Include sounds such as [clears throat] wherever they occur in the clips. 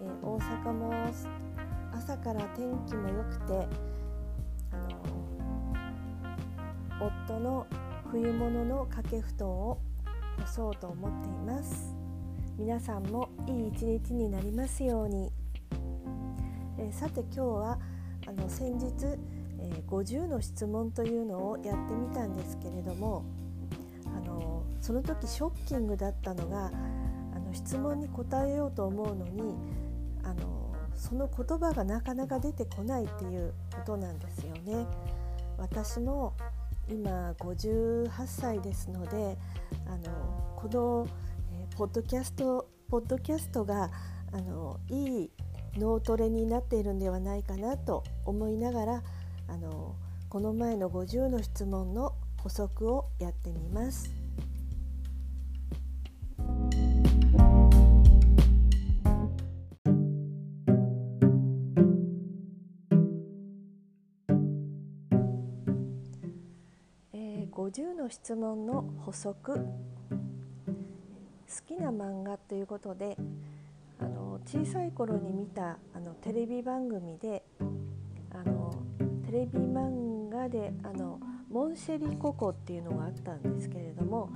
えー、大阪も朝から天気も良くてあの夫の冬物の掛け布団を干そうと思っています。皆さんもいい一日になりますように、えー、さて今日はあの先日、えー、50の質問というのをやってみたんですけれどもあのその時ショッキングだったのが質問に答えようと思うのにあのその言葉がなかなか出てこないっていうことなんですよね。私も今58歳ですのであのこの、えー、ポッドキャストポッドキャストがあのいい脳トレになっているんではないかなと思いながらあのこの前の50の質問の補足をやってみます。質問の補足。好きな漫画ということであの小さい頃に見たあのテレビ番組であのテレビ漫画であのモンシェリココっていうのがあったんですけれども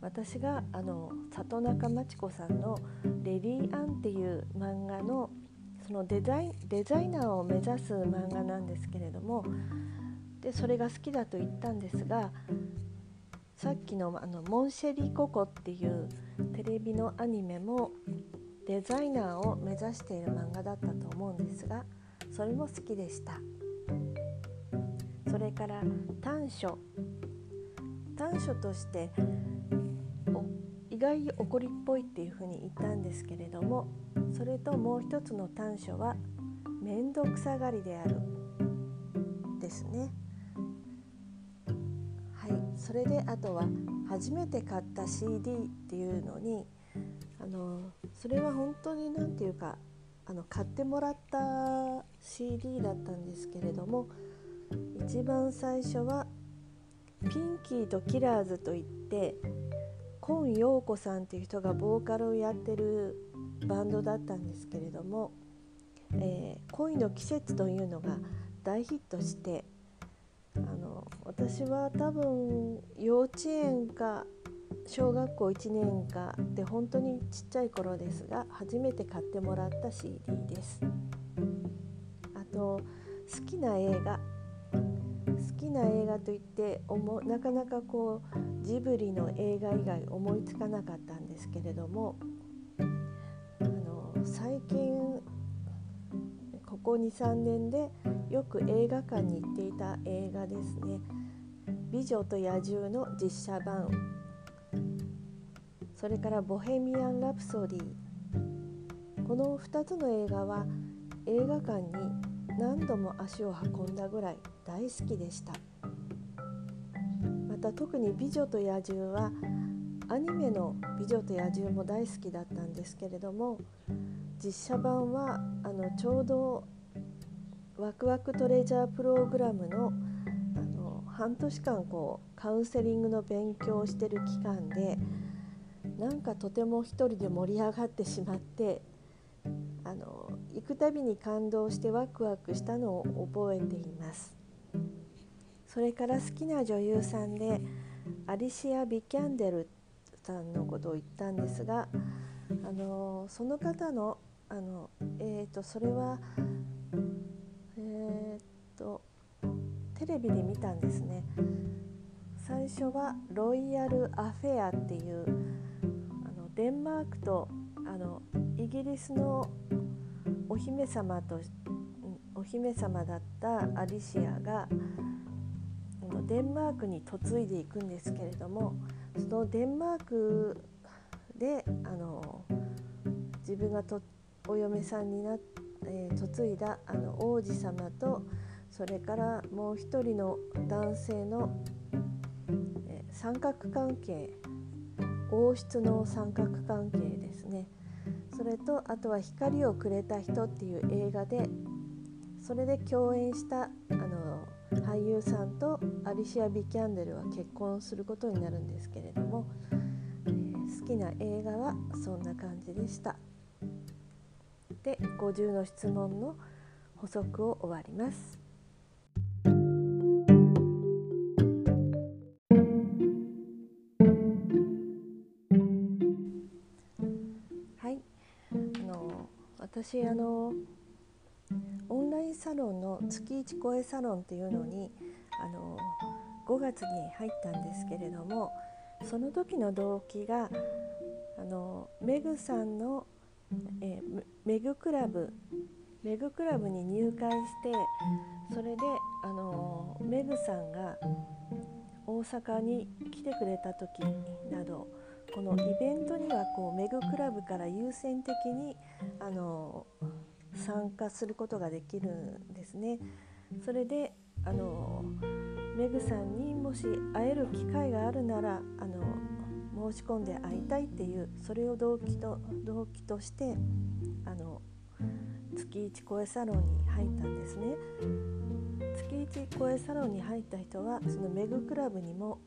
私があの里中真知子さんの「レディー・アン」っていう漫画のそのデザイデザイナーを目指す漫画なんですけれどもでそれが好きだと言ったんですがさっきのあのモンシェリココっていうテレビのアニメもデザイナーを目指している漫画だったと思うんですがそれも好きでした。それから短所。短所として意外に怒りっぽいっていうふうに言ったんですけれどもそれともう一つの短所は面倒くさがりである。ですね。それであとは初めて買った CD っていうのにあのそれは本当に何て言うかあの買ってもらった CD だったんですけれども一番最初はピンキーとキラーズといって今陽子さんっていう人がボーカルをやってるバンドだったんですけれども「えー、恋の季節」というのが大ヒットして私は多分幼稚園か小学校1年かで本当にちっちゃい頃ですが初めて買ってもらった CD です。あと好きな映画。好きな映画といってなかなかこうジブリの映画以外思いつかなかったんですけれどもあの最近ここ23年でよく映画館に行っていた映画ですね「美女と野獣」の実写版。それから「ボヘミアン・ラプソディ」この2つの映画は映画館に何度も足を運んだぐらい大好きでした。また特に「美女と野獣」はアニメの「美女と野獣」も大好きだったんですけれども実写版はあのちょうどワクワクトレジャープログラムのあの半年間こうカウンセリングの勉強をしてる期間でなんかとても一人で盛り上がってしまってあの行くたびに感動してワクワクしたのを覚えています。それから好きな女優さんでアリシア・ビキャンデルさんのことを言ったんですがあのその方のあの、えーとそれはえー、とテレビで見たんですね。最初はロイヤル・アフェアっていうあのデンマークとあのイギリスのお姫様とお姫様だったアリシアがデンマークに嫁いでいくんですけれどもそのデンマークであの自分がとお嫁さんになってえー、嫁いだあの王子様とそれからもう一人の男性の、えー、三角関係王室の三角関係ですねそれとあとは「光をくれた人」っていう映画でそれで共演したあの俳優さんとアリシア・ビキャンデルは結婚することになるんですけれども、えー、好きな映画はそんな感じでした。で50の質問の補足を終わります。はいあの私あのオンラインサロンの月一声サロンっていうのにあの5月に入ったんですけれどもその時の動機があのメグさんの、えー、メグクラブメグクラブに入会してそれであのメグさんが大阪に来てくれた時などこのイベントにはこうメグクラブから優先的にあの参加することができるんですね。それであのメグさんにもし会える機会があるならあの申し込んで会いたいっていうそれを動機と動機としてあの月一声サロンに入ったんですね。月一声サロンに入った人はそのメグクラブにも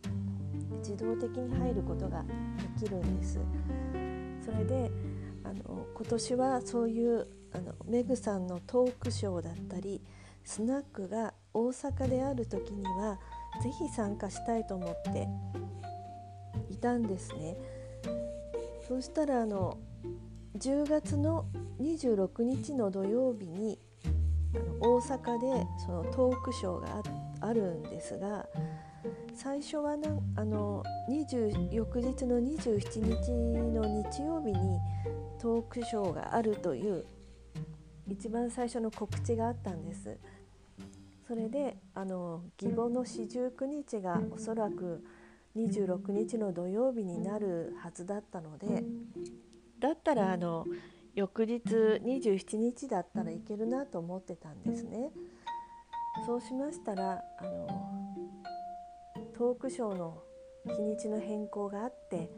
自動的に入ることができるんです。それであの今年はそういうあのメグさんのトークショーだったりスナックが大阪である時には是非参加したいと思っていたんですね。そしたらあの10月の26日の土曜日にあの大阪でそのトークショーがあるんですが最初はなあの20翌日の27日の日曜日にトークショーがあるという一番最初の告知があったんです。それであの義母の四十九日がおそらく26日の土曜日になるはずだったのでだったらあの翌日27日だったらいけるなと思ってたんですね。そうしましたらあのトークショーの日にちの変更があって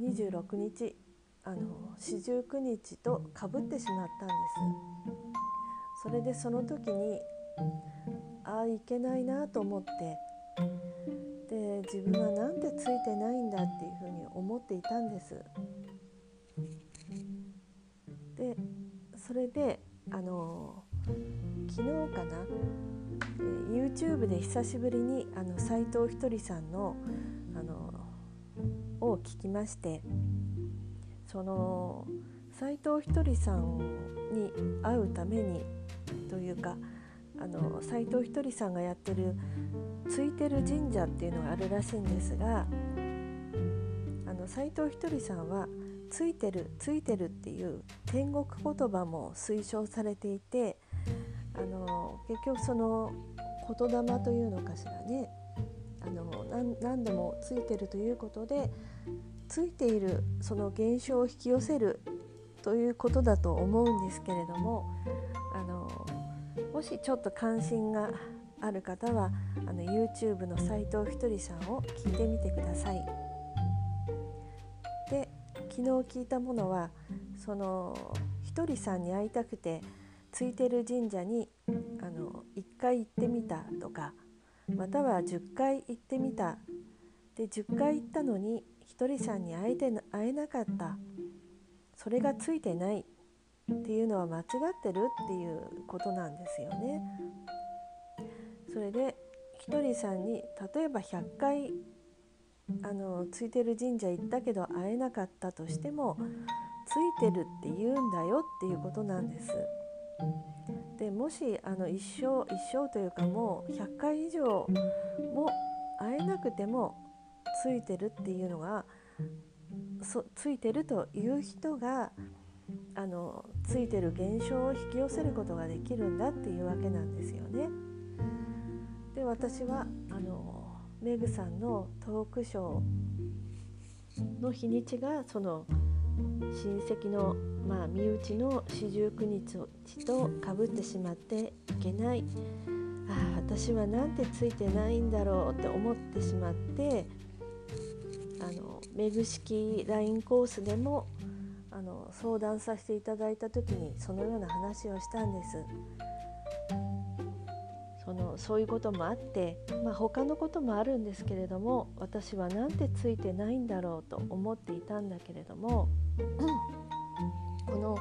26日あの四十九日とかぶってしまったんです。それでその時にああいけないなと思ってで自分はなんてついてないんだっていうふうに思っていたんです。でそれであの昨日かな、YouTube で久しぶりにあの斉藤ひとりさんのあのを聞きましてその斉藤ひとりさんに会うためにというかあの斉藤ひとりさんがやってるついてる神社っていうのがあるらしいんですがあの斉藤ひとりさんは「ついてるついてる」っていう天国言葉も推奨されていてあの結局その言霊というのかしらね。あの何度もついてるということでついているその現象を引き寄せるということだと思うんですけれどもあのもしちょっと関心がある方はあの YouTube の斉藤ひとりさんを聞いてみてください。で昨日聞いたものはそのひとりさんに会いたくてついてる神社にあの1回行ってみたとかまたは10回行ってみたで10回行ったのにひとりさんに会えて会えなかったそれがついてないっていうのは間違ってるっていうことなんですよね。それでひとりさんに例えば100回あのついてる神社行ったけど会えなかったとしてもついてるって言うんだよっていうことなんです。でもしあの一生一生というかもう100回以上も会えなくてもついてるっていうのがそついてるという人があのついてる現象を引き寄せることができるんだっていうわけなんですよね。で私はあのメグさんのトークショーの日にちがその親戚の、まあ、身内の四十九日とかぶってしまっていけないああ私はなんてついてないんだろうって思ってしまってあのメグ式 LINE コースでもあの相談させていただいた時にそのような話をしたんです。のそういうこともあって、まあ、他のこともあるんですけれども私はなんてついてないんだろうと思っていたんだけれども [clears throat] この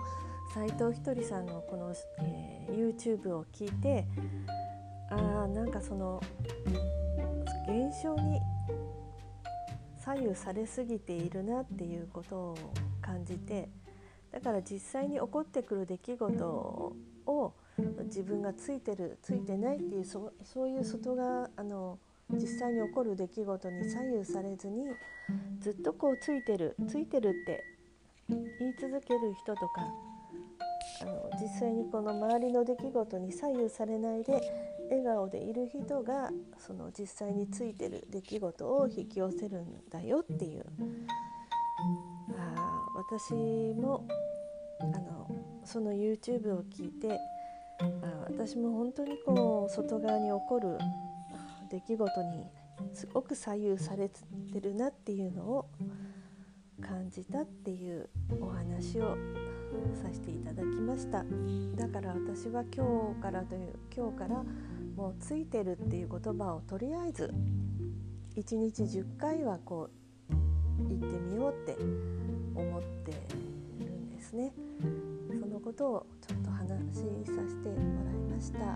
斉藤ひとりさんのこの、えー、YouTube を聞いてあーなんかその現象に左右されすぎているなっていうことを感じてだから実際に起こってくる出来事を自分がついてるついてないっていうそそういう外があの実際に起こる出来事に左右されずにずっとこうついてるついてるって言い続ける人とかあの実際にこの周りの出来事に左右されないで笑顔でいる人がその実際についてる出来事を引き寄せるんだよっていう。あ私もあのその YouTube を聞いてあ私も本当にこう外側に起こる出来事にすごく左右されてるなっていうのを感じたっていうお話をさせていただきました。だから私は今日からという今日からもうついてるっていう言葉をとりあえず1日10回はこう言ってみようって思ってねそのことをちょっと話しさせてもらいましたは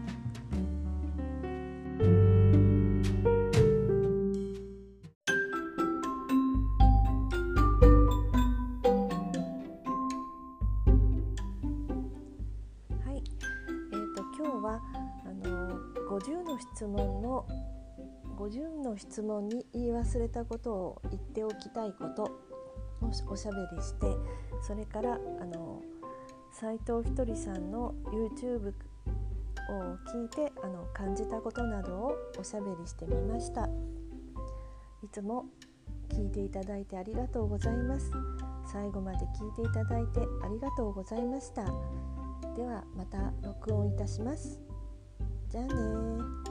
いえと今日は50の。質問の50の質問に言い忘れたことを言っておきたいことをおしゃべりしてそれからあの斉藤ひとりさんの YouTube を聞いてあの感じたことなどをおしゃべりしてみました。いつも聞いていただいてありがとうございます。最後まで聞いていただいてありがとうございました。ではまた録音いたします。じゃあね